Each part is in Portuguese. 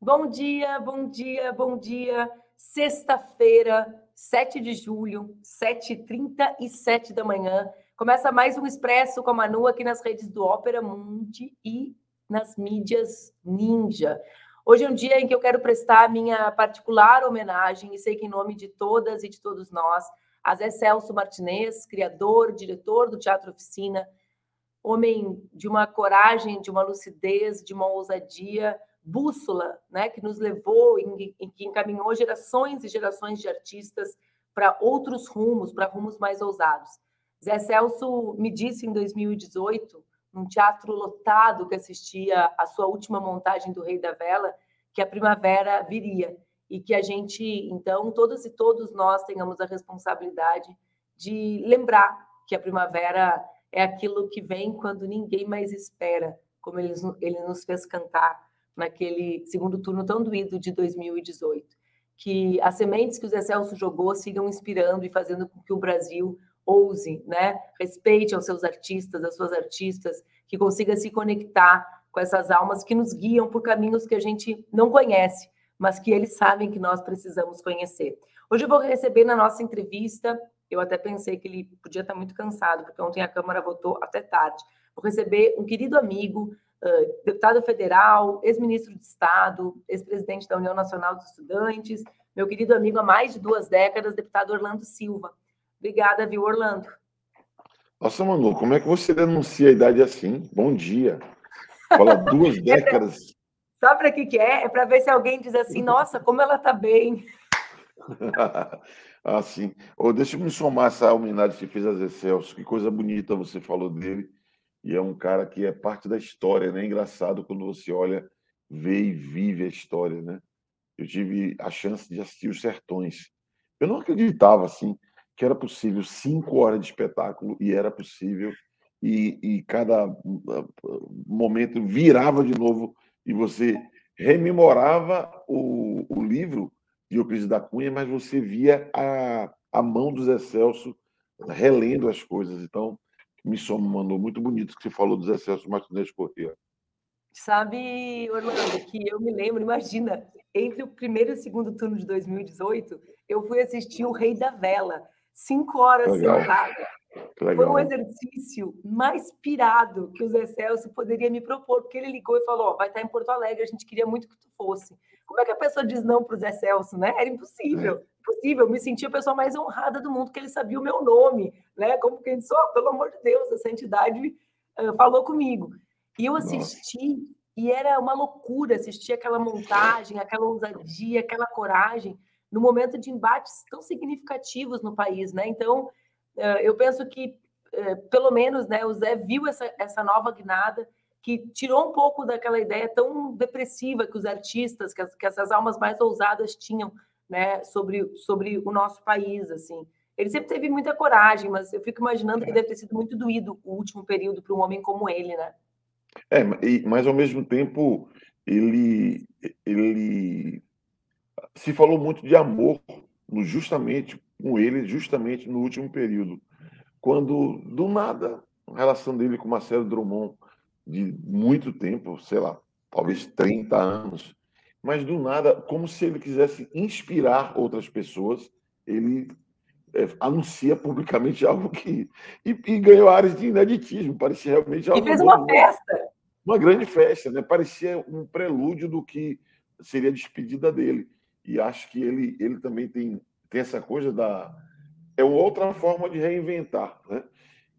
Bom dia, bom dia, bom dia. Sexta-feira, 7 de julho, 7h37 da manhã. Começa mais um Expresso com a Manu aqui nas redes do Ópera Mundi e nas mídias Ninja. Hoje é um dia em que eu quero prestar minha particular homenagem, e sei que em nome de todas e de todos nós, a Zé Celso Martinez, criador, diretor do Teatro Oficina, homem de uma coragem, de uma lucidez, de uma ousadia, bússola, né, que nos levou, em, que encaminhou gerações e gerações de artistas para outros rumos, para rumos mais ousados. Zé Celso me disse em 2018 num teatro lotado que assistia a sua última montagem do Rei da Vela, que a primavera viria e que a gente, então, todas e todos nós tenhamos a responsabilidade de lembrar que a primavera é aquilo que vem quando ninguém mais espera, como ele, ele nos fez cantar naquele segundo turno tão doído de 2018. Que as sementes que o Zé Celso jogou sigam inspirando e fazendo com que o Brasil ouse, né? Respeite aos seus artistas, às suas artistas, que consiga se conectar com essas almas que nos guiam por caminhos que a gente não conhece, mas que eles sabem que nós precisamos conhecer. Hoje eu vou receber na nossa entrevista, eu até pensei que ele podia estar muito cansado, porque ontem a Câmara votou até tarde. Vou receber um querido amigo, uh, deputado federal, ex-ministro de Estado, ex-presidente da União Nacional dos Estudantes, meu querido amigo há mais de duas décadas, deputado Orlando Silva. Obrigada, viu, Orlando? Nossa, Manu, como é que você denuncia a idade assim? Bom dia. Fala duas décadas. Sabe para que, que é? É para ver se alguém diz assim, nossa, como ela está bem. ah, sim. Oh, deixa eu me somar essa homenagem que fez a Zé Celso. Que coisa bonita você falou dele. E é um cara que é parte da história, né? É engraçado quando você olha, vê e vive a história, né? Eu tive a chance de assistir Os Sertões. Eu não acreditava, assim, que era possível cinco horas de espetáculo e era possível e, e cada ah, momento virava de novo e você rememorava o, o livro de Euclides da Cunha, mas você via a, a mão do Zé Celso relendo as coisas. Então, me mandou muito bonito que você falou do Zé Celso Martinez Corrêa. Sabe, Orlando, que eu me lembro, imagina, entre o primeiro e o segundo turno de 2018, eu fui assistir O Rei da Vela, cinco horas Legal. sentada. Foi um exercício mais pirado que o Zé Celso poderia me propor, porque ele ligou e falou: oh, vai estar em Porto Alegre, a gente queria muito que tu fosse. Como é que a pessoa diz não para o Zé Celso, né? Era impossível, impossível. Eu me sentia a pessoa mais honrada do mundo, que ele sabia o meu nome, né? Como quem disse, oh, pelo amor de Deus, essa entidade uh, falou comigo. E eu assisti, Nossa. e era uma loucura assistir aquela montagem, aquela ousadia, aquela coragem no momento de embates tão significativos no país, né? Então, eh, eu penso que, eh, pelo menos, né, o Zé viu essa, essa nova guinada que tirou um pouco daquela ideia tão depressiva que os artistas, que, as, que essas almas mais ousadas tinham, né, sobre, sobre o nosso país, assim. Ele sempre teve muita coragem, mas eu fico imaginando que deve ter sido muito doído o último período para um homem como ele, né? É, mas ao mesmo tempo ele ele se falou muito de amor justamente com ele, justamente no último período, quando do nada a relação dele com Marcelo Drummond de muito tempo, sei lá, talvez 30 anos, mas do nada, como se ele quisesse inspirar outras pessoas, ele é, anuncia publicamente algo que. E, e, ganhou áreas de ineditismo, parecia realmente algo. E fez uma festa. Uma grande festa, né? parecia um prelúdio do que seria a despedida dele e acho que ele, ele também tem, tem essa coisa da. É outra forma de reinventar, né?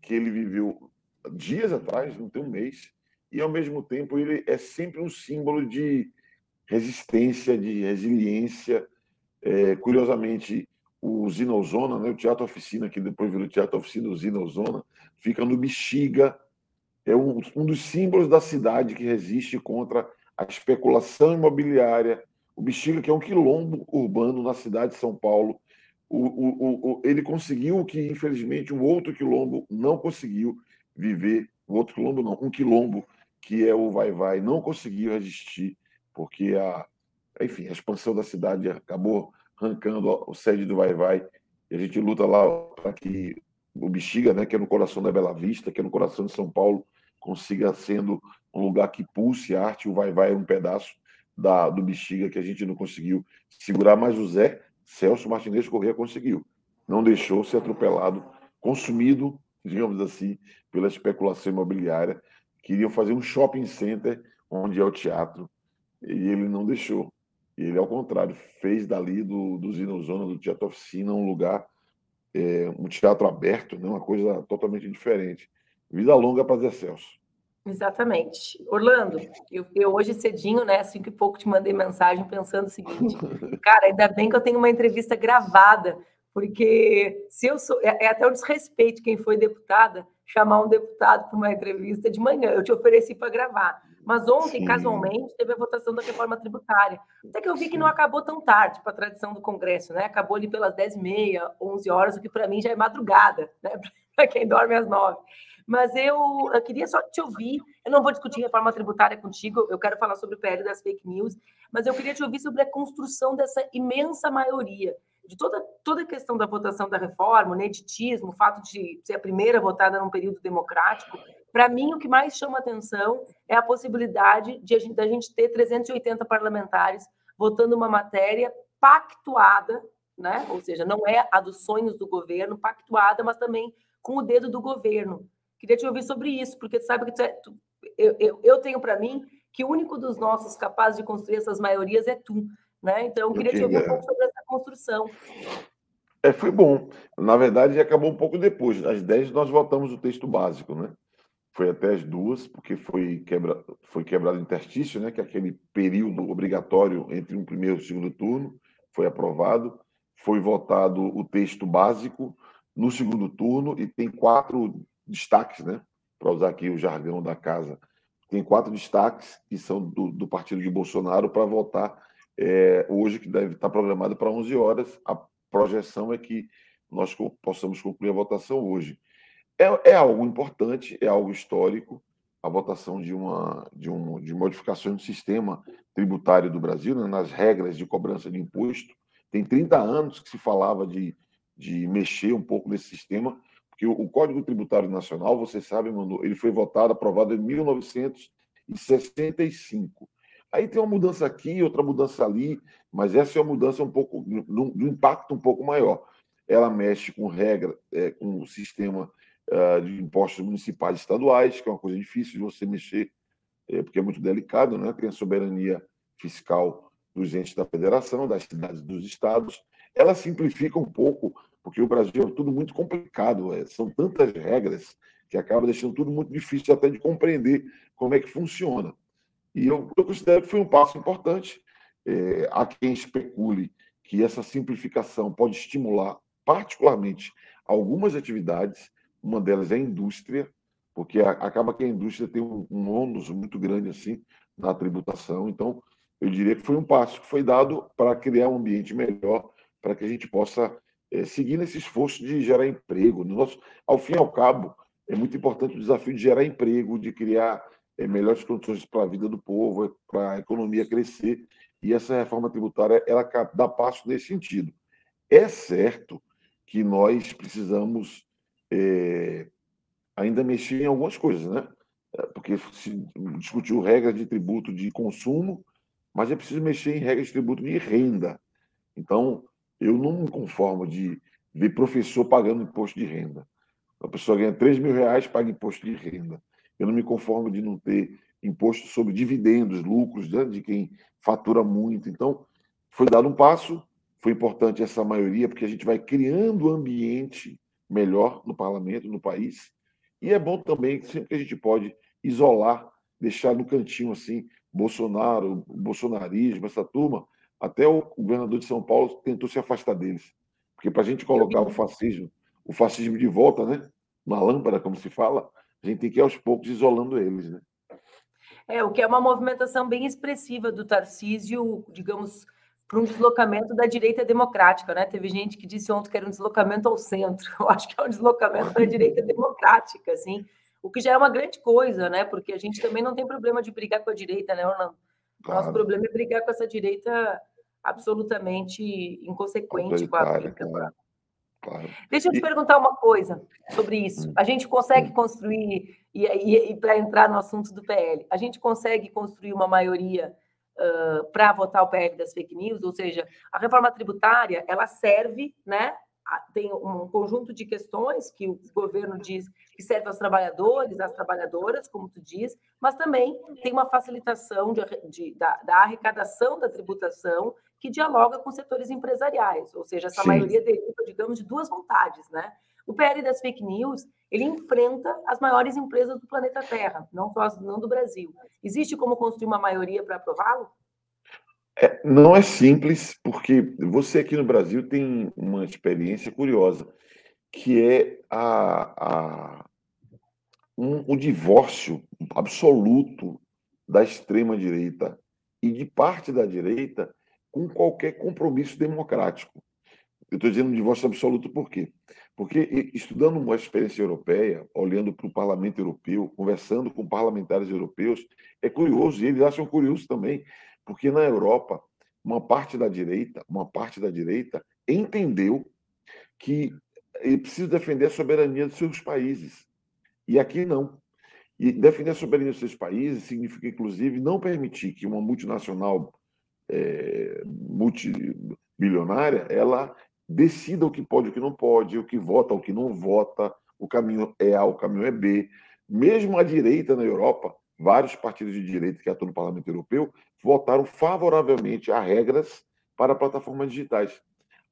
que ele viveu dias atrás, não tem um mês, e ao mesmo tempo ele é sempre um símbolo de resistência, de resiliência. É, curiosamente, o Zinozona, né, o Teatro Oficina, que depois virou Teatro Oficina, o Zinozona, fica no Bexiga, é um, um dos símbolos da cidade que resiste contra a especulação imobiliária, o Bexiga, que é um quilombo urbano na cidade de São Paulo, o, o, o, ele conseguiu o que, infelizmente, um outro quilombo não conseguiu viver. Um outro quilombo, não, um quilombo, que é o Vai Vai, não conseguiu resistir, porque a, enfim, a expansão da cidade acabou arrancando o sede do Vai Vai. E a gente luta lá para que o Bexiga, né, que é no coração da Bela Vista, que é no coração de São Paulo, consiga sendo um lugar que pulse arte. O Vai Vai é um pedaço da, do Bexiga que a gente não conseguiu segurar, mas o Zé Celso Martinez Corrêa conseguiu. Não deixou ser atropelado, consumido, digamos assim, pela especulação imobiliária. Queriam fazer um shopping center onde é o teatro e ele não deixou. Ele, ao contrário, fez dali do, do Zinozona, do Teatro Oficina, um lugar, é, um teatro aberto, né? uma coisa totalmente diferente. Vida longa para Zé Celso. Exatamente. Orlando, eu, eu, hoje cedinho, né, cinco e pouco, te mandei mensagem pensando o seguinte, cara, ainda bem que eu tenho uma entrevista gravada, porque se eu sou, é, é até um desrespeito quem foi deputada chamar um deputado para uma entrevista de manhã, eu te ofereci para gravar. Mas ontem, Sim. casualmente, teve a votação da reforma tributária. Até que eu vi que não acabou tão tarde para a tradição do Congresso, né? Acabou ali pelas 10h30, 11 horas, o que para mim já é madrugada, né? Para quem dorme às 9 mas eu, eu, queria só te ouvir. Eu não vou discutir reforma tributária contigo, eu quero falar sobre o PL das fake news, mas eu queria te ouvir sobre a construção dessa imensa maioria, de toda, toda a questão da votação da reforma, o neditismo, o fato de ser a primeira votada num período democrático. Para mim, o que mais chama atenção é a possibilidade de a gente, da gente ter 380 parlamentares votando uma matéria pactuada, né? ou seja, não é a dos sonhos do governo, pactuada, mas também com o dedo do governo. Queria te ouvir sobre isso, porque tu sabe que tu é, tu, eu, eu, eu, tenho para mim que o único dos nossos capazes de construir essas maiorias é tu. Né? Então, eu queria te ouvir um pouco sobre essa construção. É, foi bom. Na verdade, acabou um pouco depois. Às 10 nós votamos o texto básico, né? Foi até as duas, porque foi, quebra, foi quebrado o interstício, né? Que é aquele período obrigatório entre um primeiro e um segundo turno. Foi aprovado. Foi votado o texto básico no segundo turno e tem quatro destaques, né? Para usar aqui o jargão da casa. Tem quatro destaques que são do, do partido de Bolsonaro para votar é, hoje, que deve estar programado para 11 horas. A projeção é que nós possamos concluir a votação hoje. É, é algo importante, é algo histórico, a votação de uma de, um, de modificações do sistema tributário do Brasil, né, nas regras de cobrança de imposto. Tem 30 anos que se falava de, de mexer um pouco nesse sistema, porque o, Código Tributário Nacional, você sabe, Manu, ele foi votado, aprovado em 1965. Aí tem uma mudança aqui, outra mudança ali, mas essa é uma mudança um pouco, de um impacto um pouco maior. Ela mexe com regra, é, com o sistema uh, de impostos municipais e estaduais, que é uma coisa difícil de você mexer, é, porque é muito delicado, né? Tem a soberania fiscal dos entes da federação, das cidades dos estados. Ela simplifica um pouco porque o Brasil é tudo muito complicado, é, são tantas regras que acaba deixando tudo muito difícil até de compreender como é que funciona. E eu, eu considero que foi um passo importante. É, há quem especule que essa simplificação pode estimular, particularmente, algumas atividades, uma delas é a indústria, porque a, acaba que a indústria tem um, um ônus muito grande assim na tributação. Então, eu diria que foi um passo que foi dado para criar um ambiente melhor, para que a gente possa é, nesse esforço de gerar emprego. No nosso, ao fim e ao cabo, é muito importante o desafio de gerar emprego, de criar é, melhores condições para a vida do povo, para a economia crescer. E essa reforma tributária ela dá passo nesse sentido. É certo que nós precisamos é, ainda mexer em algumas coisas, né? Porque se discutiu regras de tributo de consumo, mas é preciso mexer em regras de tributo de renda. Então, eu não me conformo de ver professor pagando imposto de renda. A pessoa ganha 3 mil reais, paga imposto de renda. Eu não me conformo de não ter imposto sobre dividendos, lucros né, de quem fatura muito. Então, foi dado um passo, foi importante essa maioria, porque a gente vai criando um ambiente melhor no parlamento, no país. E é bom também sempre que a gente pode isolar, deixar no cantinho assim, Bolsonaro, bolsonarismo, essa turma, até o governador de São Paulo tentou se afastar deles. Porque para a gente colocar o fascismo, o fascismo de volta, né? Na lâmpada, como se fala, a gente tem que ir aos poucos isolando eles, né? É, o que é uma movimentação bem expressiva do Tarcísio, digamos, para um deslocamento da direita democrática, né? Teve gente que disse ontem que era um deslocamento ao centro. Eu acho que é um deslocamento da direita democrática, assim, o que já é uma grande coisa, né? Porque a gente também não tem problema de brigar com a direita, né, Orlando? Claro. Nosso problema é brigar com essa direita absolutamente inconsequente com a vida. Claro. Claro. Deixa eu te e... perguntar uma coisa sobre isso. Hum. A gente consegue hum. construir, e, e, e para entrar no assunto do PL, a gente consegue construir uma maioria uh, para votar o PL das fake news? Ou seja, a reforma tributária, ela serve né, tem um conjunto de questões que o governo diz que serve aos trabalhadores, às trabalhadoras, como tu diz, mas também tem uma facilitação de, de, da, da, arrecadação da tributação que dialoga com setores empresariais, ou seja, essa Sim. maioria deriva, digamos, de duas vontades, né? O PL das fake news, ele enfrenta as maiores empresas do planeta Terra, não só não do Brasil. Existe como construir uma maioria para aprová-lo? É, não é simples, porque você aqui no Brasil tem uma experiência curiosa, que é a, a um, o divórcio absoluto da extrema-direita e de parte da direita com qualquer compromisso democrático. Eu estou dizendo um divórcio absoluto por quê? Porque estudando uma experiência europeia, olhando para o parlamento europeu, conversando com parlamentares europeus, é curioso, e eles acham curioso também, porque na Europa, uma parte da direita, uma parte da direita entendeu que ele precisa defender a soberania dos seus países. E aqui não. E defender a soberania dos seus países significa, inclusive, não permitir que uma multinacional é, multibilionária ela decida o que pode o que não pode, o que vota, o que não vota, o caminho é A, o caminho é B. Mesmo a direita na Europa vários partidos de direita que atuam no Parlamento Europeu votaram favoravelmente a regras para plataformas digitais.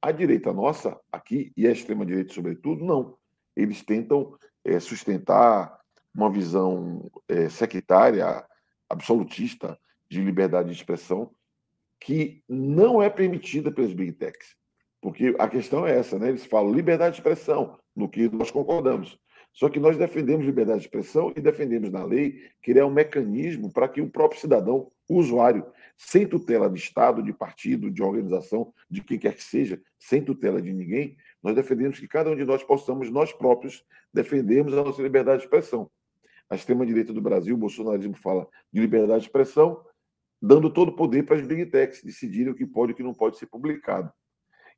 A direita nossa, aqui, e a extrema-direita, sobretudo, não. Eles tentam é, sustentar uma visão é, sectária, absolutista, de liberdade de expressão, que não é permitida pelas big techs. Porque a questão é essa, né? Eles falam liberdade de expressão, no que nós concordamos. Só que nós defendemos liberdade de expressão e defendemos na lei criar um mecanismo para que o próprio cidadão, o usuário, sem tutela de Estado, de partido, de organização, de quem quer que seja, sem tutela de ninguém, nós defendemos que cada um de nós possamos, nós próprios, defendermos a nossa liberdade de expressão. A extrema-direita do Brasil, o bolsonarismo fala de liberdade de expressão, dando todo o poder para as big techs decidirem o que pode e o que não pode ser publicado.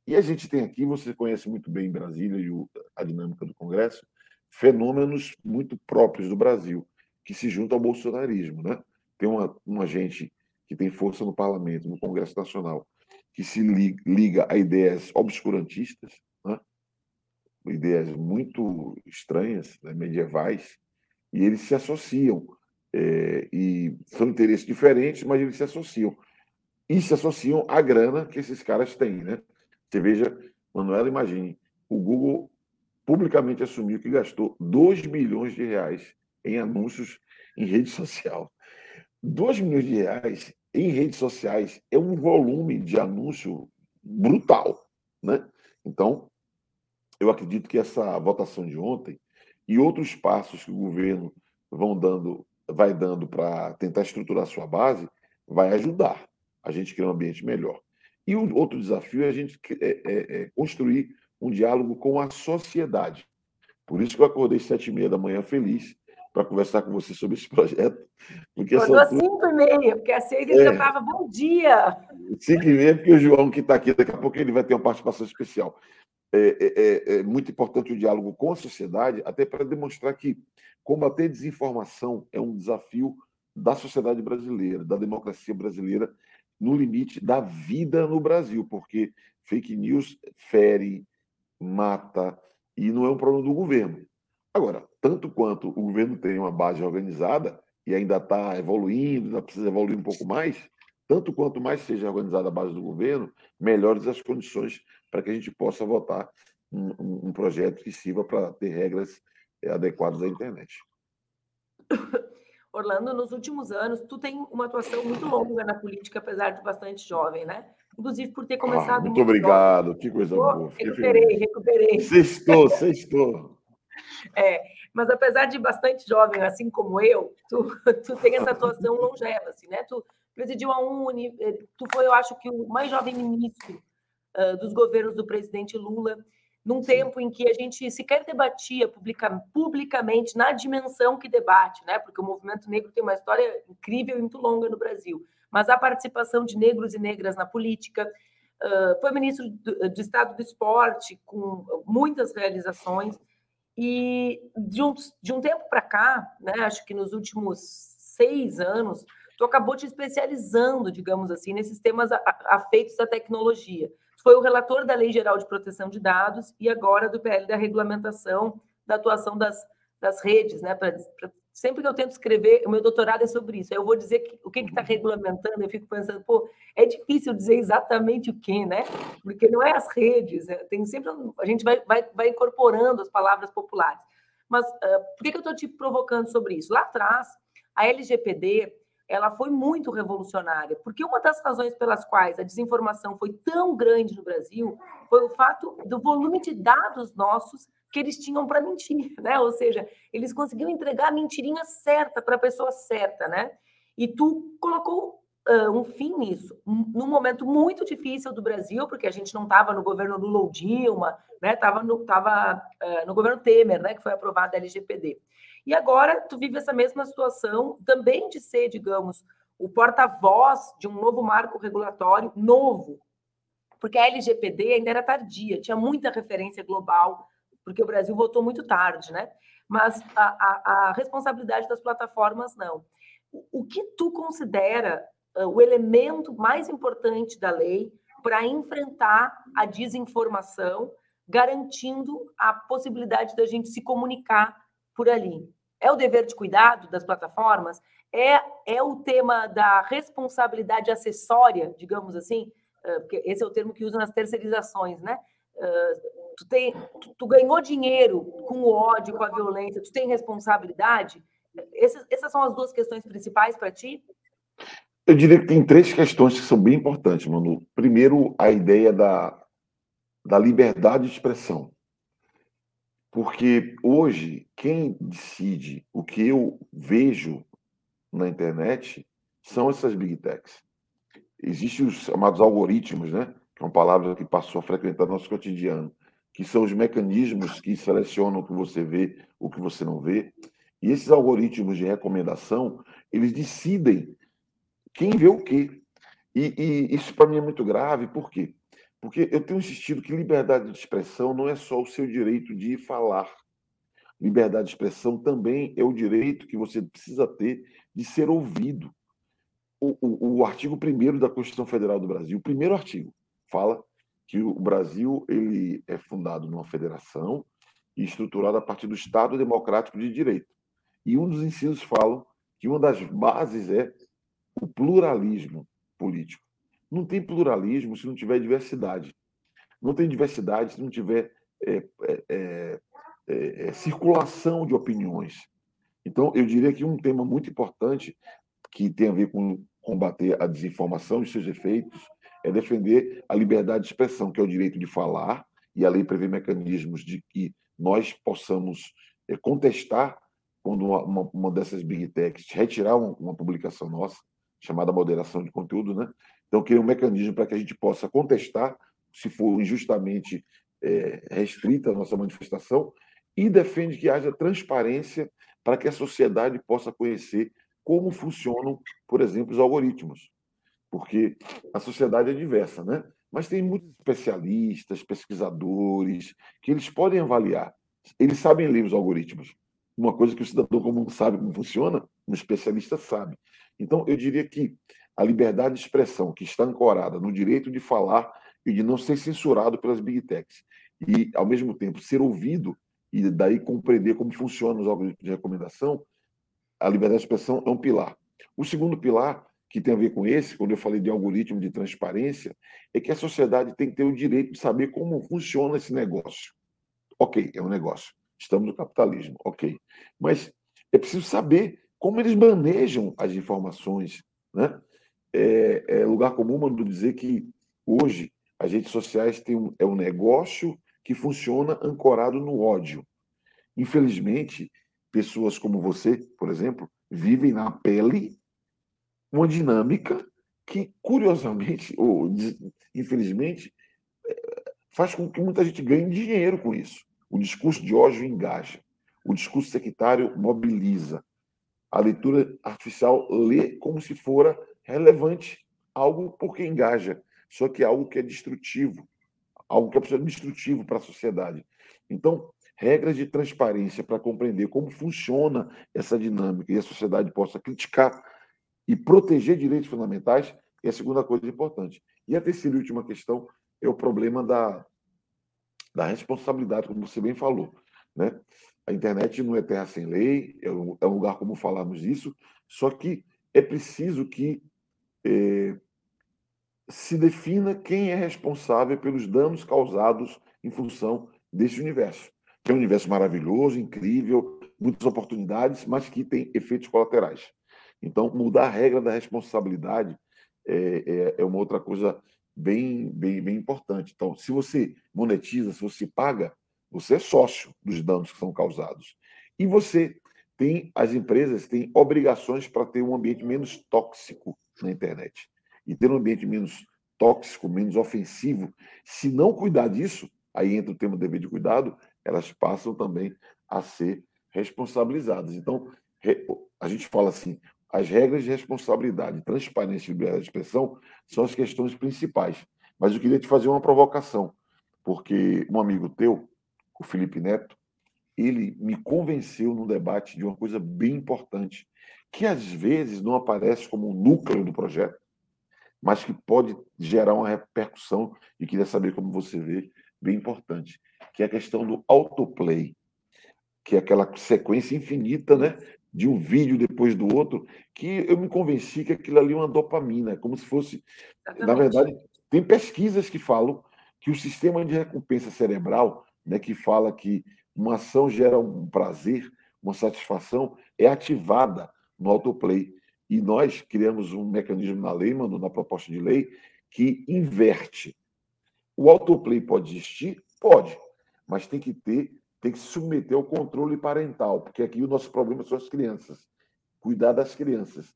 E a gente tem aqui, você conhece muito bem em Brasília e a dinâmica do Congresso, fenômenos muito próprios do Brasil, que se juntam ao bolsonarismo. Né? Tem uma, uma gente que tem força no parlamento, no Congresso Nacional, que se liga a ideias obscurantistas, né? ideias muito estranhas, né? medievais, e eles se associam. É, e são interesses diferentes, mas eles se associam. E se associam à grana que esses caras têm. Né? Você veja, Manuela, imagine, o Google publicamente assumiu que gastou 2 milhões de reais em anúncios em rede social. 2 milhões de reais em redes sociais é um volume de anúncio brutal. Né? Então, eu acredito que essa votação de ontem e outros passos que o governo vão dando, vai dando para tentar estruturar sua base, vai ajudar a gente criar um ambiente melhor. E o outro desafio é a gente é, é, é construir um diálogo com a sociedade. Por isso que eu acordei sete e meia da manhã feliz para conversar com você sobre esse projeto. Porque Acordou às cinco e meia, porque às seis ele é, já estava bom dia. Cinco e meia, porque o João que está aqui, daqui a pouco ele vai ter uma participação especial. É, é, é, é muito importante o diálogo com a sociedade, até para demonstrar que combater desinformação é um desafio da sociedade brasileira, da democracia brasileira, no limite da vida no Brasil, porque fake news fere, mata, e não é um problema do governo. Agora, tanto quanto o governo tem uma base organizada e ainda está evoluindo, ainda precisa evoluir um pouco mais, tanto quanto mais seja organizada a base do governo, melhores as condições para que a gente possa votar um, um, projeto que sirva para ter regras eh, adequadas à internet. Orlando, nos últimos anos, tu tem uma atuação muito longa na política, apesar de bastante jovem, né? Inclusive por ter ah, começado. Ah, muito, muito obrigado, que coisa boa. Recuperei, recuperei. Sextou, sextou. É, mas apesar de bastante jovem, assim como eu, tu, tu tem essa atuação longeva, assim, né? Tu presidiu a Uni, eh, tu foi, eu acho que o mais jovem ministro uh, dos governos do presidente Lula, num Sim. tempo em que a gente sequer debatia publica, publicamente na dimensão que debate, né? Porque o movimento negro tem uma história incrível e muito longa no Brasil mas a participação de negros e negras na política. Uh, foi ministro de Estado do Esporte, com muitas realizações. E de um, de um tempo para cá, né, acho que nos últimos seis anos, tu acabou te especializando, digamos assim, nesses temas afeitos à tecnologia. Tu foi o relator da Lei Geral de Proteção de Dados e agora do PL da regulamentação da atuação das, das redes, né? Pra, sempre que eu tento escrever, o meu doutorado é sobre isso. Eu vou dizer que, o que está regulamentando, eu fico pensando, pô, é difícil dizer exatamente o que, né? Porque não é as redes, é, tem sempre a gente vai, vai, vai incorporando as palavras populares. Mas uh, por que, que eu estou te provocando sobre isso? Lá atrás, a LGPD ela foi muito revolucionária, porque uma das razões pelas quais a desinformação foi tão grande no Brasil foi o fato do volume de dados nossos que eles tinham para mentir, né? Ou seja, eles conseguiam entregar a mentirinha certa para a pessoa certa, né? E tu colocou uh, um fim nisso, num momento muito difícil do Brasil, porque a gente não estava no governo Lula ou Dilma, né? Estava no, tava, uh, no governo Temer, né? Que foi aprovada a LGPD. E agora tu vive essa mesma situação também de ser, digamos, o porta-voz de um novo marco regulatório novo, porque a LGPD ainda era tardia, tinha muita referência global, porque o Brasil votou muito tarde, né? Mas a, a, a responsabilidade das plataformas não. O, o que tu considera uh, o elemento mais importante da lei para enfrentar a desinformação, garantindo a possibilidade da gente se comunicar por ali? É o dever de cuidado das plataformas? É, é o tema da responsabilidade acessória, digamos assim? Porque esse é o termo que usa nas terceirizações, né? Tu, tem, tu, tu ganhou dinheiro com o ódio, com a violência, tu tem responsabilidade? Essas, essas são as duas questões principais para ti? Eu diria que tem três questões que são bem importantes, Manu. Primeiro, a ideia da, da liberdade de expressão. Porque hoje, quem decide o que eu vejo na internet são essas big techs. Existem os chamados algoritmos, né? que é uma palavra que passou a frequentar nosso cotidiano, que são os mecanismos que selecionam o que você vê, o que você não vê. E esses algoritmos de recomendação, eles decidem quem vê o quê. E, e isso para mim é muito grave, por quê? Porque eu tenho insistido que liberdade de expressão não é só o seu direito de falar. Liberdade de expressão também é o direito que você precisa ter de ser ouvido. O, o, o artigo 1 da Constituição Federal do Brasil, o primeiro artigo, fala que o Brasil ele é fundado numa federação e estruturado a partir do Estado Democrático de Direito. E um dos incisos falam que uma das bases é o pluralismo político. Não tem pluralismo se não tiver diversidade. Não tem diversidade se não tiver é, é, é, é, é circulação de opiniões. Então, eu diria que um tema muito importante que tem a ver com combater a desinformação e seus efeitos é defender a liberdade de expressão, que é o direito de falar, e a lei prevê mecanismos de que nós possamos é, contestar quando uma, uma, dessas big techs retirar uma, uma publicação nossa, chamada moderação de conteúdo, né? Então, cria um mecanismo para que a gente possa contestar, se for injustamente é, restrita a nossa manifestação, e defende que haja transparência para que a sociedade possa conhecer como funcionam, por exemplo, os algoritmos. Porque a sociedade é diversa, né? Mas tem muitos especialistas, pesquisadores, que eles podem avaliar. Eles sabem ler os algoritmos. Uma coisa que o cidadão comum sabe como funciona, um especialista sabe. Então, eu diria que a liberdade de expressão, que está ancorada no direito de falar e de não ser censurado pelas big techs, e, ao mesmo tempo, ser ouvido e daí compreender como funcionam os algoritmos de recomendação, a liberdade de expressão é um pilar. O segundo pilar, que tem a ver com esse, quando eu falei de algoritmo de transparência, é que a sociedade tem que ter o direito de saber como funciona esse negócio. Ok, é um negócio. Estamos no capitalismo, ok. Mas é preciso saber como eles manejam as informações, né? é, é lugar comum mando dizer que hoje as redes sociais têm um, é um negócio que funciona ancorado no ódio. Infelizmente, pessoas como você, por exemplo, vivem na pele uma dinâmica que, curiosamente, ou infelizmente, é, faz com que muita gente ganhe dinheiro com isso. O discurso de ódio engaja, o discurso sectário mobiliza, a leitura artificial lê como se fora relevante, algo porque engaja, só que é algo que é destrutivo, algo que é destrutivo para a sociedade. Então, regras de transparência para compreender como funciona essa dinâmica e a sociedade possa criticar e proteger direitos fundamentais é a segunda coisa importante. E a terceira e última questão é o problema da, da responsabilidade, como você bem falou. Né? A internet não é terra sem lei, é um, é um lugar como falarmos isso, só que é preciso que é, se defina quem é responsável pelos danos causados em função desse universo. Que é um universo maravilhoso, incrível, muitas oportunidades, mas que tem efeitos colaterais. Então, mudar a regra da responsabilidade é, é, é uma outra coisa bem, bem, bem importante. Então, se você monetiza, se você paga, você é sócio dos danos que são causados. E você tem, as empresas têm obrigações para ter um ambiente menos tóxico na internet. E ter um ambiente menos tóxico, menos ofensivo, se não cuidar disso, aí entra o tema do dever de cuidado, elas passam também a ser responsabilizadas. Então, a gente fala assim, as regras de responsabilidade, transparência e liberdade de expressão são as questões principais. Mas eu queria te fazer uma provocação, porque um amigo teu, o Felipe Neto, ele me convenceu no debate de uma coisa bem importante, que às vezes não aparece como um núcleo do projeto, mas que pode gerar uma repercussão, e queria saber como você vê, bem importante, que é a questão do autoplay, que é aquela sequência infinita né, de um vídeo depois do outro, que eu me convenci que aquilo ali é uma dopamina, é como se fosse. Exatamente. Na verdade, tem pesquisas que falam que o sistema de recompensa cerebral, né, que fala que uma ação gera um prazer, uma satisfação, é ativada no autoplay. E nós criamos um mecanismo na lei, mano, na proposta de lei, que inverte. O autoplay pode existir? Pode, mas tem que ter tem que se submeter ao controle parental, porque aqui o nosso problema são as crianças. Cuidar das crianças.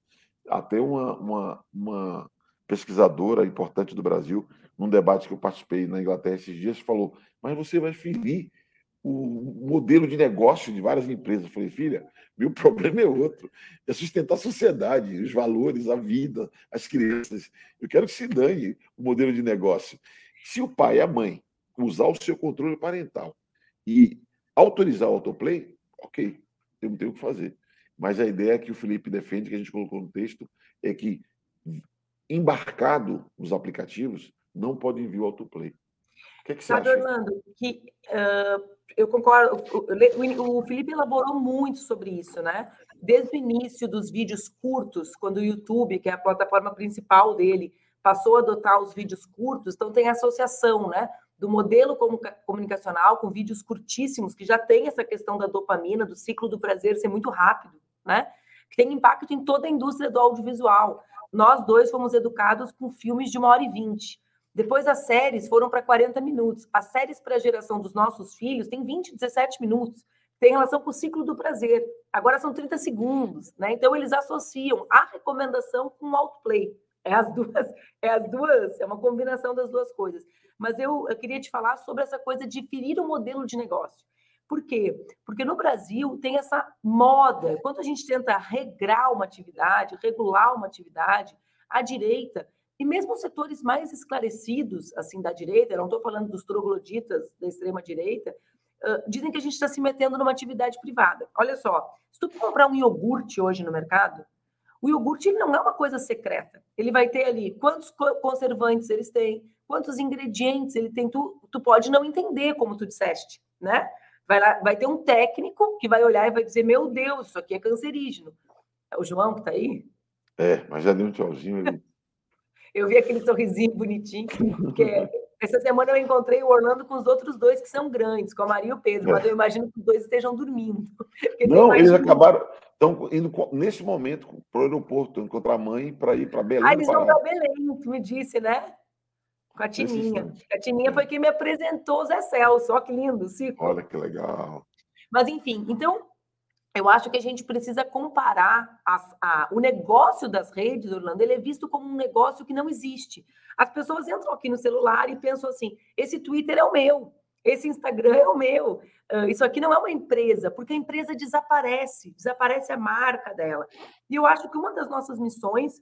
Até uma, uma, uma pesquisadora importante do Brasil, num debate que eu participei na Inglaterra esses dias, falou: Mas você vai ferir o modelo de negócio de várias empresas. Eu falei, filha, meu problema é outro. É sustentar a sociedade, os valores, a vida, as crianças. Eu quero que se dane o modelo de negócio. Se o pai e a mãe usar o seu controle parental e Autorizar o autoplay, ok, eu não tenho o que fazer. Mas a ideia que o Felipe defende, que a gente colocou no texto, é que embarcado nos aplicativos não pode vir o autoplay. O que, é que você Sabe, acha? Orlando, que uh, eu concordo. O, o Felipe elaborou muito sobre isso, né? Desde o início dos vídeos curtos, quando o YouTube, que é a plataforma principal dele, passou a adotar os vídeos curtos, então tem associação, né? Do modelo comunicacional com vídeos curtíssimos, que já tem essa questão da dopamina, do ciclo do prazer ser muito rápido, né? Que tem impacto em toda a indústria do audiovisual. Nós dois fomos educados com filmes de uma hora e vinte. Depois as séries foram para 40 minutos. As séries para a geração dos nossos filhos têm 20, 17 minutos. Tem relação com o ciclo do prazer. Agora são 30 segundos, né? Então eles associam a recomendação com o autoplay. É as duas, é as duas, é uma combinação das duas coisas. Mas eu, eu queria te falar sobre essa coisa de ferir o modelo de negócio. Por quê? Porque no Brasil tem essa moda. Quando a gente tenta regrar uma atividade, regular uma atividade, a direita, e mesmo os setores mais esclarecidos assim da direita, não estou falando dos trogloditas da extrema direita, uh, dizem que a gente está se metendo numa atividade privada. Olha só, se tu comprar um iogurte hoje no mercado, o iogurte não é uma coisa secreta. Ele vai ter ali quantos conservantes eles têm, quantos ingredientes ele tem. Tu, tu pode não entender, como tu disseste, né? Vai, lá, vai ter um técnico que vai olhar e vai dizer: Meu Deus, isso aqui é cancerígeno. É o João que está aí? É, mas já deu um tchauzinho eu vi aquele sorrisinho bonitinho, porque essa semana eu encontrei o Orlando com os outros dois que são grandes, com a Maria e o Pedro, é. mas eu imagino que os dois estejam dormindo. Não, eles acabaram, estão indo nesse momento para o aeroporto, encontrar a mãe para ir para Belém. Ah, eles vão para Belém, tu me disse, né? Com a Tininha. A Tininha foi quem me apresentou o Zé Celso. Olha que lindo, Cico. Olha que legal. Mas, enfim, então, eu acho que a gente precisa comparar as, a, o negócio das redes, Orlando, ele é visto como um negócio que não existe. As pessoas entram aqui no celular e pensam assim: esse Twitter é o meu, esse Instagram é o meu, uh, isso aqui não é uma empresa, porque a empresa desaparece, desaparece a marca dela. E eu acho que uma das nossas missões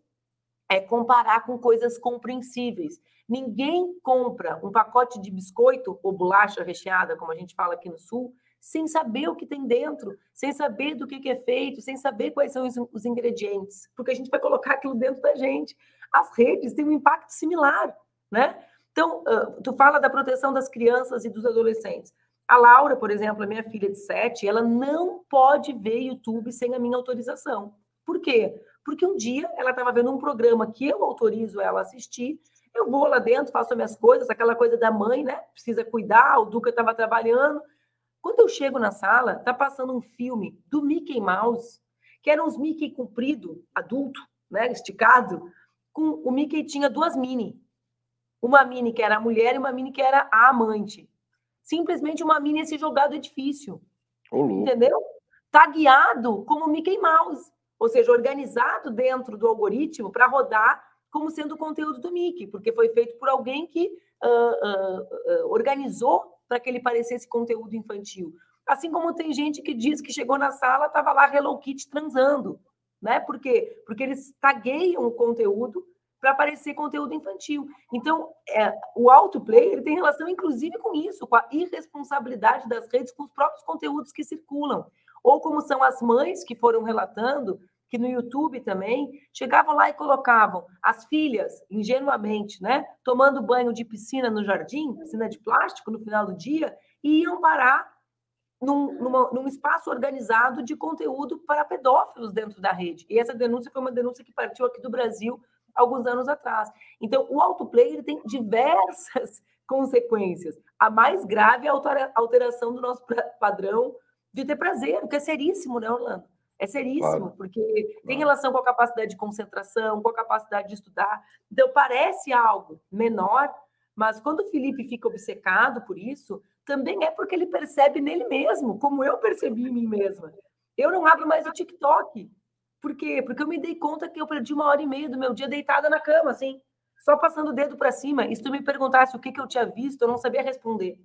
é comparar com coisas compreensíveis. Ninguém compra um pacote de biscoito ou bolacha recheada, como a gente fala aqui no Sul, sem saber o que tem dentro, sem saber do que, é feito, sem saber quais são os, ingredientes, porque a gente vai colocar aquilo dentro da gente. As redes têm um impacto similar, né? Então, tu fala da proteção das crianças e dos adolescentes. A Laura, por exemplo, a minha filha de 7, ela não pode ver YouTube sem a minha autorização. Por quê? Porque um dia ela estava vendo um programa que eu autorizo ela a assistir eu vou lá dentro, faço minhas coisas, aquela coisa da mãe, né? Precisa cuidar, o Duca estava trabalhando. Quando eu chego na sala, tá passando um filme do Mickey Mouse, que era uns Mickey comprido, adulto, né, esticado, com o Mickey tinha duas mini. Uma mini que era a mulher e uma mini que era a amante. Simplesmente uma mini se jogar do edifício. Olô. Entendeu? Tá guiado como Mickey Mouse, ou seja, organizado dentro do algoritmo para rodar como sendo o conteúdo do Mickey, porque foi feito por alguém que uh, uh, uh, organizou para que ele parecesse conteúdo infantil. Assim como tem gente que diz que chegou na sala, estava lá Hello Kitty transando, né? Por quê? Porque eles tagueiam o conteúdo para parecer conteúdo infantil. Então, é, o autoplay ele tem relação, inclusive, com isso, com a irresponsabilidade das redes com os próprios conteúdos que circulam. Ou como são as mães que foram relatando que no YouTube também chegavam lá e colocavam as filhas, ingenuamente, né, tomando banho de piscina no jardim, piscina de plástico no final do dia, e iam parar num, numa, num espaço organizado de conteúdo para pedófilos dentro da rede. E essa denúncia foi uma denúncia que partiu aqui do Brasil alguns anos atrás. Então, o autoplay tem diversas consequências. A mais grave é a alteração do nosso padrão de ter prazer, o que é seríssimo, né, Orlando? É seríssimo, claro. porque claro. tem relação com a capacidade de concentração, com a capacidade de estudar. Então, parece algo menor, mas quando o Felipe fica obcecado por isso, também é porque ele percebe nele mesmo, como eu percebi em mim mesma. Eu não abro mais o TikTok. Por quê? Porque eu me dei conta que eu perdi uma hora e meia do meu dia deitada na cama, assim, só passando o dedo para cima. E se tu me perguntasse o que, que eu tinha visto, eu não sabia responder.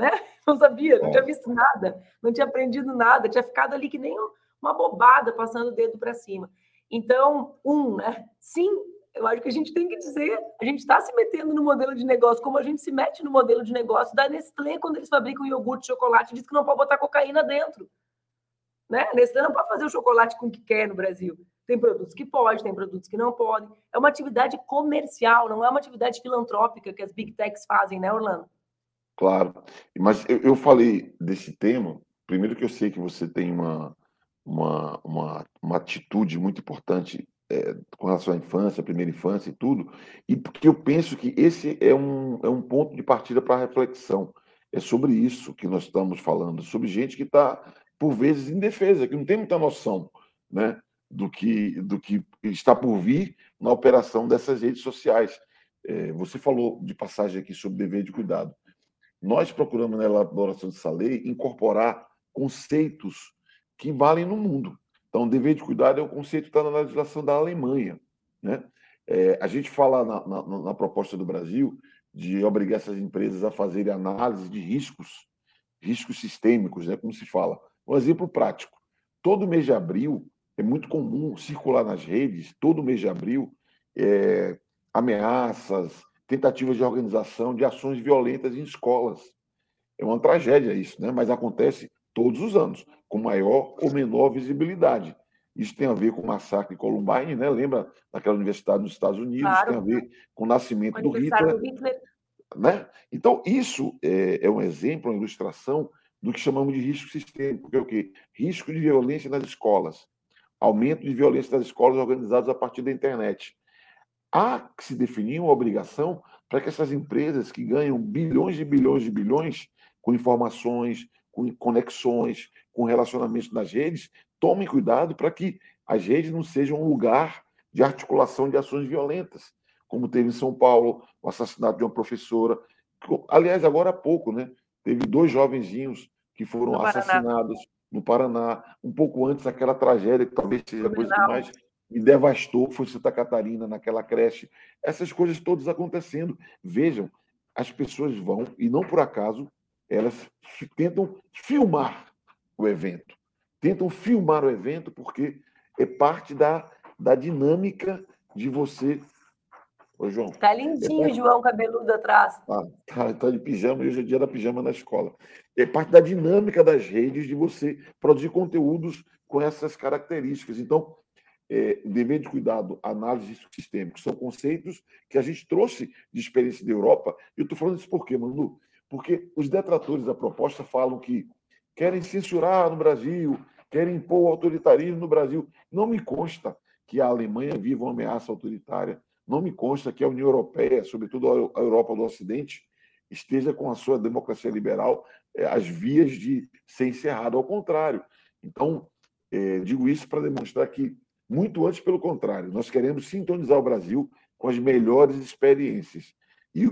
Né? Não sabia, não tinha visto nada, não tinha aprendido nada, tinha ficado ali que nem um uma bobada passando o dedo para cima. Então, um, né? Sim, eu acho que a gente tem que dizer, a gente está se metendo no modelo de negócio, como a gente se mete no modelo de negócio da Nestlé quando eles fabricam iogurte, chocolate, diz que não pode botar cocaína dentro. Né? A Nestlé não pode fazer o chocolate com o que quer no Brasil. Tem produtos que pode, tem produtos que não podem. É uma atividade comercial, não é uma atividade filantrópica que as big techs fazem, né, Orlando? Claro. Mas eu, eu falei desse tema, primeiro que eu sei que você tem uma, uma, uma, uma atitude muito importante é, com relação à infância, primeira infância e tudo, e porque eu penso que esse é um, é um ponto de partida para a reflexão. É sobre isso que nós estamos falando, sobre gente que está, por vezes, indefesa, que não tem muita noção né, do, que, do que está por vir na operação dessas redes sociais. É, você falou de passagem aqui sobre dever de cuidado. Nós procuramos na elaboração dessa lei incorporar conceitos que valem no mundo. Então, dever de cuidado é o conceito que está na legislação da Alemanha. Né? É, a gente fala na, na, na, proposta do Brasil de obrigar essas empresas a fazerem análise de riscos, riscos sistêmicos, né, como se fala. Um exemplo prático. Todo mês de abril, é muito comum circular nas redes, todo mês de abril, é, ameaças, tentativas de organização de ações violentas em escolas. É uma tragédia isso, né? mas acontece todos os anos com maior ou menor visibilidade. Isso tem a ver com o massacre de Columbine, né? lembra daquela universidade nos Estados Unidos, claro. tem a ver com o nascimento o do Hitler. Do Hitler. Né? Então, isso é, é, um exemplo, uma ilustração do que chamamos de risco sistêmico, que é o quê? Risco de violência nas escolas, aumento de violência nas escolas organizadas a partir da internet. Há que se definir uma obrigação para que essas empresas que ganham bilhões e bilhões de bilhões com informações, com conexões, com relacionamentos nas redes, tomem cuidado para que as redes não sejam um lugar de articulação de ações violentas, como teve em São Paulo o assassinato de uma professora. Aliás, agora há pouco, né? Teve dois jovenzinhos que foram no assassinados no Paraná, um pouco antes daquela tragédia, que talvez seja a coisa que mais me devastou, foi Santa Catarina, naquela creche. Essas coisas todas acontecendo. Vejam, as pessoas vão, e não por acaso, elas tentam filmar o evento. Tentam filmar o evento porque é parte da, da dinâmica de você. Ô, João. Tá lindinho, é João, cabeludo atrás. Ah, tá, tá de pijama, hoje é dia da pijama na escola. É parte da dinâmica das redes de você produzir conteúdos com essas características. Então, é, dever de cuidado, análise sistêmica, são conceitos que a gente trouxe de experiência da Europa. E eu estou falando isso por quê, Manu? Porque os detratores da proposta falam que querem censurar no Brasil, querem impor o autoritarismo no Brasil. Não me consta que a Alemanha viva uma ameaça autoritária. Não me consta que a União Europeia, sobretudo a Europa do Ocidente, esteja com a sua democracia liberal é, as vias de ser encerrada. Ao contrário. Então, é, digo isso para demonstrar que muito antes, pelo contrário, nós queremos sintonizar o Brasil com as melhores experiências. E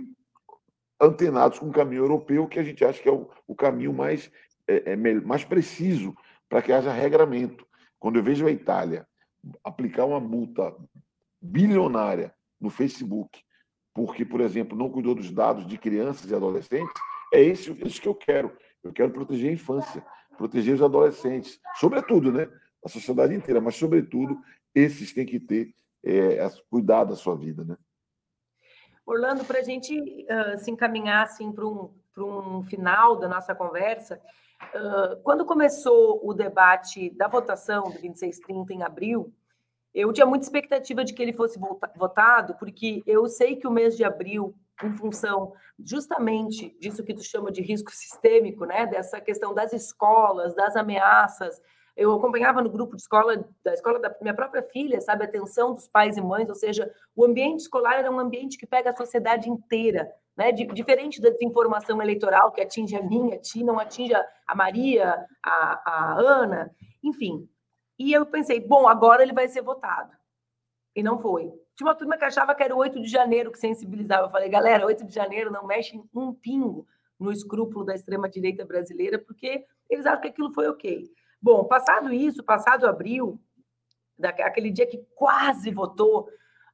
antenados com o caminho europeu, que a gente acha que é o, o caminho mais, é, é, mais preciso para que haja regramento. Quando eu vejo a Itália aplicar uma multa bilionária no Facebook, porque, por exemplo, não cuidou dos dados de crianças e adolescentes, é isso, isso que eu quero. Eu quero proteger a infância, proteger os adolescentes, sobretudo, né? A sociedade inteira, mas, sobretudo, esses têm que ter é, da sua vida. Né? Orlando, para a gente uh, se encaminhar assim, para um, um final da nossa conversa, uh, quando começou o debate da votação do 2630 em abril, eu tinha muita expectativa de que ele fosse votado, porque eu sei que o mês de abril, em função justamente disso que tu chama de risco sistêmico, né, dessa questão das escolas, das ameaças, eu acompanhava no grupo de escola, da escola da minha própria filha, sabe, a atenção dos pais e mães, ou seja, o ambiente escolar era um ambiente que pega a sociedade inteira, né? Diferente da desinformação eleitoral que atinge a minha, a ti, não atinge a Maria, a, a Ana, enfim. E eu pensei, bom, agora ele vai ser votado. E não foi. Tinha uma turma que achava que era o 8 de janeiro que sensibilizava. Eu falei, galera, 8 de janeiro não mexe um pingo no escrúpulo da extrema-direita brasileira, porque eles acham que aquilo foi ok. Bom, passado isso, passado abril, aquele dia que quase votou,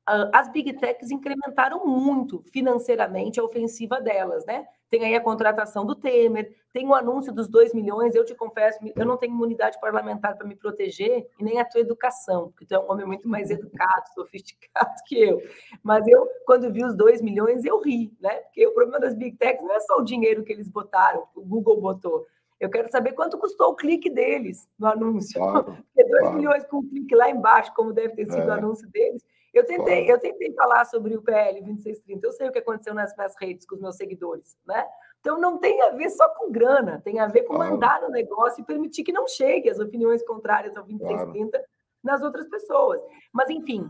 as big techs incrementaram muito financeiramente a ofensiva delas, né? Tem aí a contratação do Temer, tem o anúncio dos 2 milhões. Eu te confesso, eu não tenho imunidade parlamentar para me proteger e nem a tua educação, porque tu é um homem muito mais educado, sofisticado que eu. Mas eu, quando vi os 2 milhões, eu ri, né? Porque o problema das big techs não é só o dinheiro que eles botaram, o Google botou, eu quero saber quanto custou o clique deles no anúncio. Claro, Porque 2 claro. milhões com um clique lá embaixo, como deve ter sido é. o anúncio deles. Eu tentei, claro. eu tentei falar sobre o PL 2630. Eu sei o que aconteceu nas minhas redes com os meus seguidores, né? Então não tem a ver só com grana, tem a ver com mandar no negócio e permitir que não chegue as opiniões contrárias ao 2630 nas outras pessoas. Mas enfim,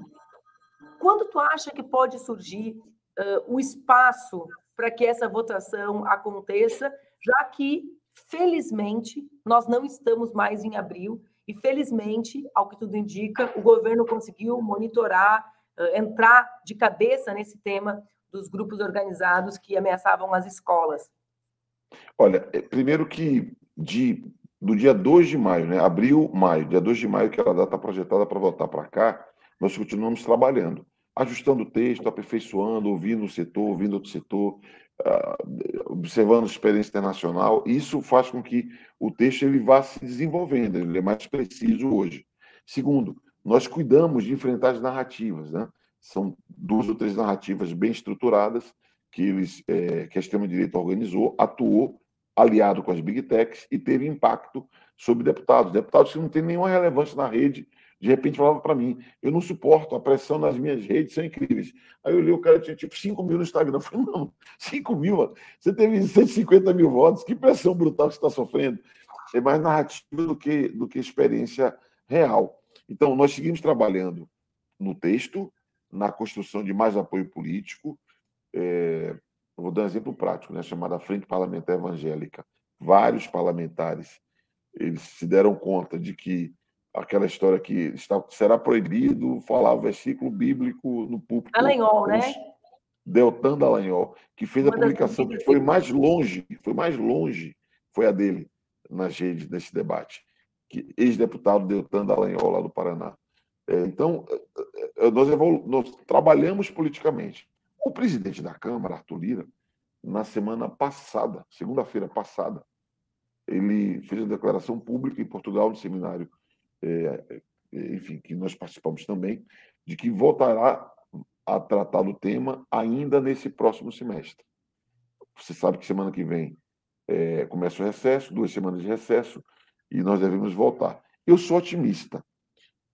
quando tu acha que pode surgir uh, o espaço para que essa votação aconteça, já que Felizmente, nós não estamos mais em abril e, felizmente, ao que tudo indica, o governo conseguiu monitorar, entrar de cabeça nesse tema dos grupos organizados que ameaçavam as escolas. Olha, é, primeiro que de, do dia 2 de maio, né, abril, maio, dia 2 de maio, que é a data projetada para voltar para cá, nós continuamos trabalhando, ajustando o texto, aperfeiçoando, ouvindo o setor, ouvindo outro setor, observando a experiência internacional, isso faz com que o texto ele vá se desenvolvendo, ele é mais preciso hoje. Segundo, nós cuidamos de enfrentar as narrativas, né? São duas ou três narrativas bem estruturadas que, eles, é, que a extrema-direita organizou, atuou, aliado com as big techs e teve impacto sobre deputados. Deputados que não têm nenhuma relevância na rede, de repente falava para mim, eu não suporto, a pressão nas minhas redes são incríveis. Aí eu li, o cara tinha tipo 5 mil no Instagram. Eu falei, não, 5 mil, mano. você teve 150 mil votos, que pressão brutal que você está sofrendo. É mais narrativa do que, do que experiência real. Então, nós seguimos trabalhando no texto, na construção de mais apoio político. É, vou dar um exemplo prático, né, chamada Frente Parlamentar Evangélica. Vários parlamentares eles se deram conta de que aquela história que está, será proibido falar o versículo bíblico no púlpito. Alanhol, né? Deltan Dallagnol, que fez Uma a publicação que foi mais longe, foi mais longe, foi a dele nas redes nesse debate, que ex-deputado Deltan Dallagnol lá do Paraná. É, então, é, é, nós, nós trabalhamos politicamente. O presidente da Câmara, Arthur Lira, na semana passada, segunda-feira passada, ele fez a declaração pública em Portugal, no seminário é, é, enfim, que nós participamos também, de que votará a tratar do tema ainda nesse próximo semestre. Você sabe que semana que vem é, começa o recesso, duas semanas de recesso, e nós devemos voltar. Eu sou otimista.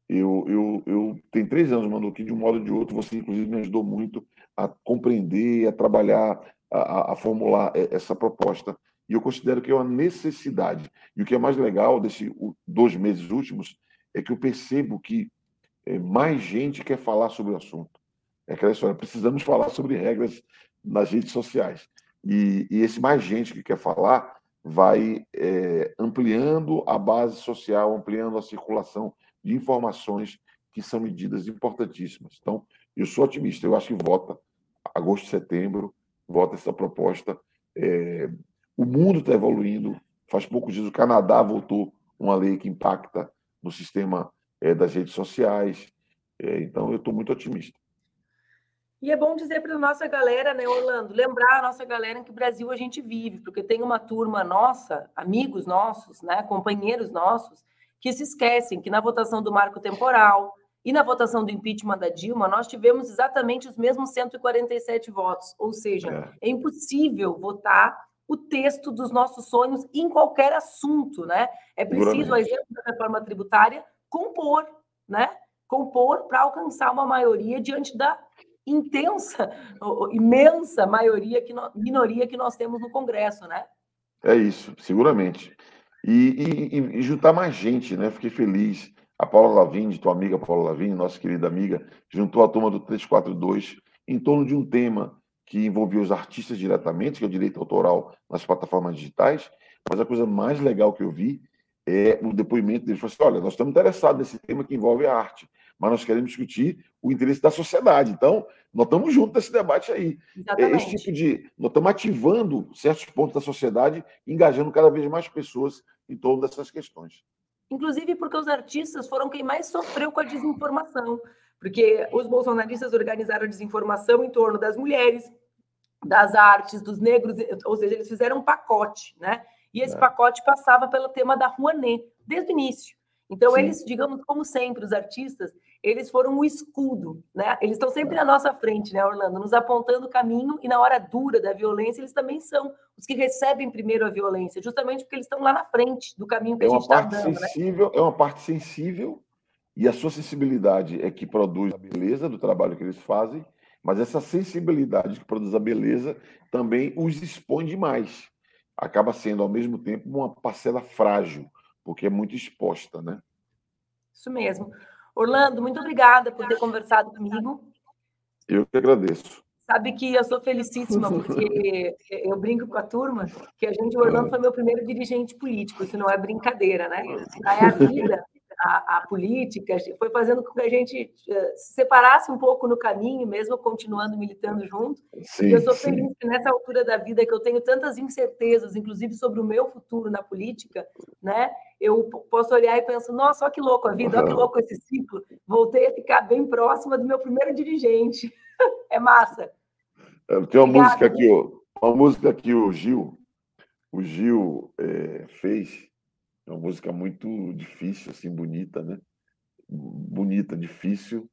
Eu, eu, eu tenho três anos, Manu, que de um modo ou de outro você, inclusive, me ajudou muito a compreender, a trabalhar, a, a formular essa proposta. E eu considero que é uma necessidade. E o que é mais legal desses dois meses últimos é que eu percebo que é, mais gente quer falar sobre o assunto. É aquela história, precisamos falar sobre regras nas redes sociais. E, e esse mais gente que quer falar vai é, ampliando a base social, ampliando a circulação de informações que são medidas importantíssimas. Então, eu sou otimista, eu acho que vota agosto, setembro, vota essa proposta. É, o mundo está evoluindo. Faz poucos dias o Canadá votou uma lei que impacta no sistema é, das redes sociais. É, então, eu estou muito otimista. E é bom dizer para a nossa galera, né, Orlando, lembrar a nossa galera em que Brasil a gente vive, porque tem uma turma nossa, amigos nossos, né, companheiros nossos, que se esquecem que na votação do marco temporal e na votação do impeachment da Dilma, nós tivemos exatamente os mesmos 147 votos, ou seja, é, é impossível votar o texto dos nossos sonhos em qualquer assunto, né? É preciso, a exemplo da reforma tributária, compor, né? Compor para alcançar uma maioria diante da intensa, imensa maioria que no, minoria que nós temos no Congresso, né? É isso, seguramente. E, e, e, juntar mais gente, né? Fiquei feliz. A Paula Lavigne, tua amiga Paula Lavigne, nossa querida amiga, juntou a turma do 342 em torno de um tema que envolvia os artistas diretamente, que é o direito autoral nas plataformas digitais. Mas a coisa mais legal que eu vi é o depoimento deles. Falou assim, olha, nós estamos interessados nesse tema que envolve a arte mas nós queremos discutir o interesse da sociedade. Então, nós estamos juntos nesse debate aí. Exatamente. Esse tipo de. Nós estamos ativando certos pontos da sociedade, engajando cada vez mais pessoas em torno dessas questões. Inclusive porque os artistas foram quem mais sofreu com a desinformação. Porque os bolsonaristas organizaram a desinformação em torno das mulheres, das artes, dos negros, ou seja, eles fizeram um pacote, né? E esse é. pacote passava pelo tema da Rouanet, desde o início. Então, Sim. eles, digamos, como sempre, os artistas, eles foram o escudo, né? Eles estão sempre na nossa frente, né, Orlando? Nos apontando o caminho e na hora dura da violência, eles também são os que recebem primeiro a violência, justamente porque eles estão lá na frente do caminho que é a gente está dando. Né? Sensível, né? É uma parte sensível e a sua sensibilidade é que produz a beleza do trabalho que eles fazem, mas essa sensibilidade que produz a beleza também os expõe demais. Acaba sendo, ao mesmo tempo, uma parcela frágil, porque é muito exposta, né? Isso mesmo. Orlando, muito obrigada por ter conversado comigo. Eu que agradeço. Sabe que eu sou felicíssima, porque eu brinco com a turma que a gente, o Orlando foi meu primeiro dirigente político, isso não é brincadeira, né? Aí a vida a, a, política, foi fazendo com que a gente uh, se separasse um pouco no caminho, mesmo continuando militando junto. Sim, e eu sou feliz que nessa altura da vida que eu tenho tantas incertezas, inclusive sobre o meu futuro na política, né? Eu posso olhar e pensar, nossa, olha que louco a vida, olha que louco esse ciclo. Voltei a ficar bem próxima do meu primeiro dirigente. é massa. É, tem uma Obrigada, música aqui, uma música que o Gil, o Gil é, fez é uma música muito difícil, assim, bonita, né? Bonita, difícil,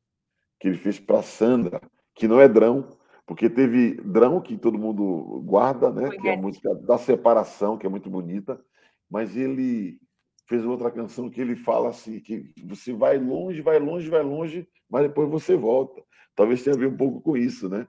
que ele fez para Sandra, que não é drão, porque teve drão que todo mundo guarda, né? Que é a música da separação, que é muito bonita, mas ele fez outra canção que ele fala assim, que você vai longe, vai longe, vai longe, mas depois você volta. Talvez tenha a ver um pouco com isso, né?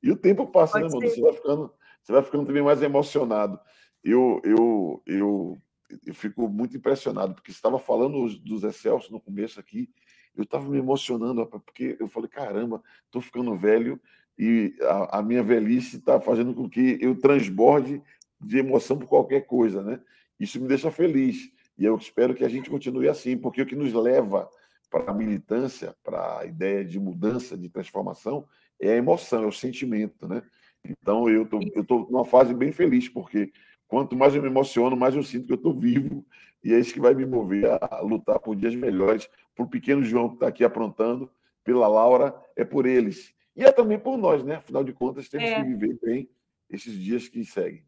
E o tempo passa, Pode né, mano? Você vai ficando, você vai ficando também mais emocionado. Eu, eu, eu eu fico muito impressionado, porque estava falando dos Excelsos no começo aqui, eu estava me emocionando, porque eu falei, caramba, estou ficando velho e a, a minha velhice está fazendo com que eu transborde de emoção por qualquer coisa, né? Isso me deixa feliz. E eu espero que a gente continue assim, porque o que nos leva para a militância, para a ideia de mudança, de transformação, é a emoção, é o sentimento, né? Então eu estou numa fase bem feliz, porque Quanto mais eu me emociono, mais eu sinto que eu estou vivo e é isso que vai me mover a lutar por dias melhores, por pequeno João que está aqui aprontando, pela Laura, é por eles. E é também por nós, né? Afinal de contas, temos é. que viver bem esses dias que seguem.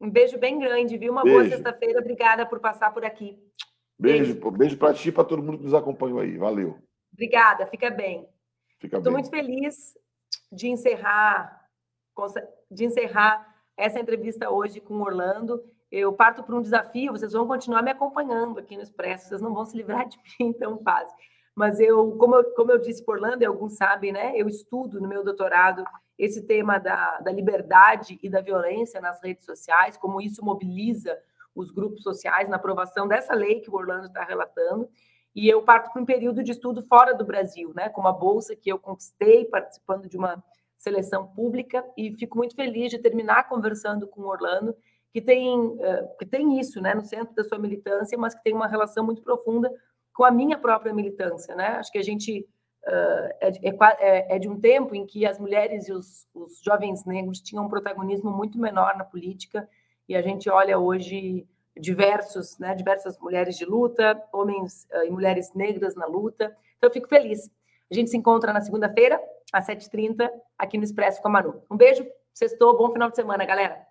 Um beijo bem grande, viu? Uma beijo. boa sexta-feira. Obrigada por passar por aqui. Beijo, beijo, beijo para ti e para todo mundo que nos acompanhou aí. Valeu. Obrigada, fica bem. Estou muito feliz de encerrar, de encerrar essa entrevista hoje com Orlando. Eu parto para um desafio, vocês vão continuar me acompanhando aqui no Expresso, vocês não vão se livrar de mim tão fácil. Mas eu, como eu, como eu disse por Orlando, e alguns sabem, né? Eu estudo no meu doutorado esse tema da, da liberdade e da violência nas redes sociais, como isso mobiliza os grupos sociais na aprovação dessa lei que o Orlando está relatando. E eu parto para um período de estudo fora do Brasil, né, com uma bolsa que eu conquistei participando de uma seleção pública e fico muito feliz de terminar conversando com o Orlando, que tem, que tem isso né, no centro da sua militância, mas que tem uma relação muito profunda com a minha própria militância. Né? Acho que a gente é, é, é, de um tempo em que as mulheres e os, os jovens negros tinham um protagonismo muito menor na política, e a gente olha hoje diversos, né, diversas mulheres de luta, homens uh, e mulheres negras na luta. Então, eu fico feliz. A gente se encontra na segunda-feira, às 7h30, aqui no Expresso com a Manu. Um beijo, sextou, bom final de semana, galera.